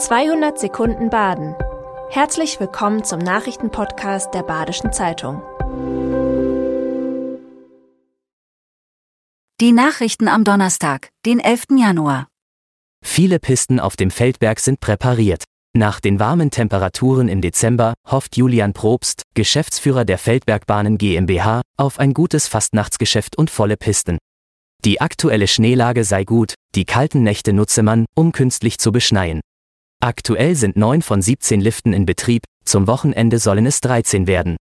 200 Sekunden Baden. Herzlich willkommen zum Nachrichtenpodcast der Badischen Zeitung. Die Nachrichten am Donnerstag, den 11. Januar. Viele Pisten auf dem Feldberg sind präpariert. Nach den warmen Temperaturen im Dezember hofft Julian Probst, Geschäftsführer der Feldbergbahnen GmbH, auf ein gutes Fastnachtsgeschäft und volle Pisten. Die aktuelle Schneelage sei gut, die kalten Nächte nutze man, um künstlich zu beschneien. Aktuell sind neun von 17 Liften in Betrieb, zum Wochenende sollen es 13 werden.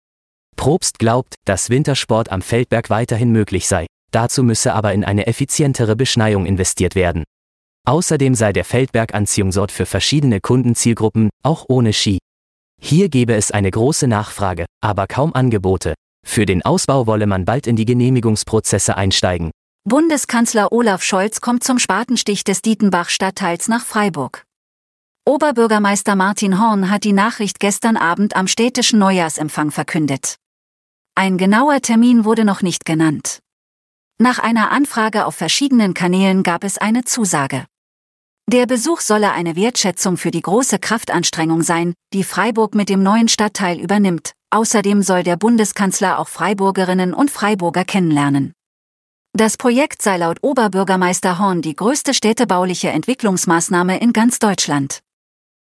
Probst glaubt, dass Wintersport am Feldberg weiterhin möglich sei, dazu müsse aber in eine effizientere Beschneiung investiert werden. Außerdem sei der Feldberg Anziehungsort für verschiedene Kundenzielgruppen, auch ohne Ski. Hier gebe es eine große Nachfrage, aber kaum Angebote. Für den Ausbau wolle man bald in die Genehmigungsprozesse einsteigen. Bundeskanzler Olaf Scholz kommt zum Spatenstich des Dietenbach-Stadtteils nach Freiburg. Oberbürgermeister Martin Horn hat die Nachricht gestern Abend am städtischen Neujahrsempfang verkündet. Ein genauer Termin wurde noch nicht genannt. Nach einer Anfrage auf verschiedenen Kanälen gab es eine Zusage. Der Besuch solle eine Wertschätzung für die große Kraftanstrengung sein, die Freiburg mit dem neuen Stadtteil übernimmt. Außerdem soll der Bundeskanzler auch Freiburgerinnen und Freiburger kennenlernen. Das Projekt sei laut Oberbürgermeister Horn die größte städtebauliche Entwicklungsmaßnahme in ganz Deutschland.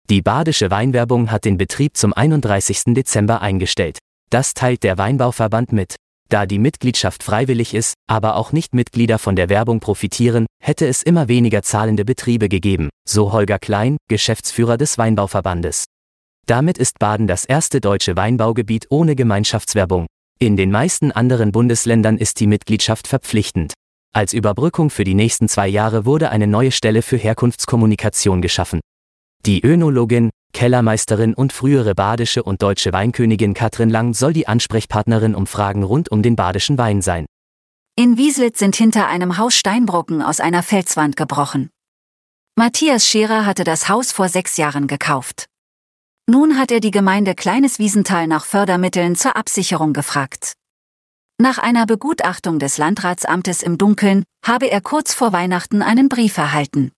Die badische Weinwerbung hat den Betrieb zum 31. Dezember eingestellt. Das teilt der Weinbauverband mit. Da die Mitgliedschaft freiwillig ist, aber auch Nicht-Mitglieder von der Werbung profitieren, hätte es immer weniger zahlende Betriebe gegeben, so Holger Klein, Geschäftsführer des Weinbauverbandes. Damit ist Baden das erste deutsche Weinbaugebiet ohne Gemeinschaftswerbung. In den meisten anderen Bundesländern ist die Mitgliedschaft verpflichtend. Als Überbrückung für die nächsten zwei Jahre wurde eine neue Stelle für Herkunftskommunikation geschaffen. Die Önologin, Kellermeisterin und frühere badische und deutsche Weinkönigin Katrin Lang soll die Ansprechpartnerin um Fragen rund um den badischen Wein sein. In Wieslitz sind hinter einem Haus Steinbrocken aus einer Felswand gebrochen. Matthias Scherer hatte das Haus vor sechs Jahren gekauft. Nun hat er die Gemeinde Kleines Wiesental nach Fördermitteln zur Absicherung gefragt. Nach einer Begutachtung des Landratsamtes im Dunkeln habe er kurz vor Weihnachten einen Brief erhalten.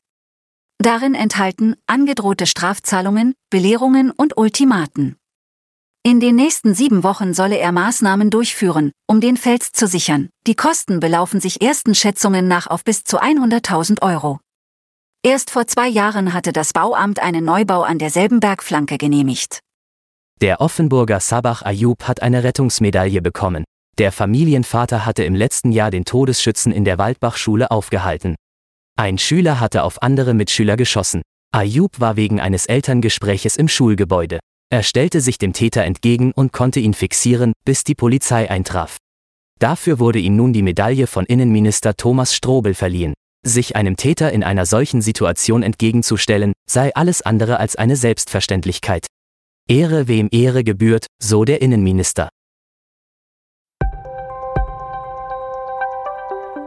Darin enthalten angedrohte Strafzahlungen, Belehrungen und Ultimaten. In den nächsten sieben Wochen solle er Maßnahmen durchführen, um den Fels zu sichern. Die Kosten belaufen sich ersten Schätzungen nach auf bis zu 100.000 Euro. Erst vor zwei Jahren hatte das Bauamt einen Neubau an derselben Bergflanke genehmigt. Der Offenburger Sabach Ayub hat eine Rettungsmedaille bekommen. Der Familienvater hatte im letzten Jahr den Todesschützen in der Waldbachschule aufgehalten. Ein Schüler hatte auf andere Mitschüler geschossen. Ayub war wegen eines Elterngespräches im Schulgebäude. Er stellte sich dem Täter entgegen und konnte ihn fixieren, bis die Polizei eintraf. Dafür wurde ihm nun die Medaille von Innenminister Thomas Strobel verliehen. Sich einem Täter in einer solchen Situation entgegenzustellen, sei alles andere als eine Selbstverständlichkeit. Ehre wem Ehre gebührt, so der Innenminister.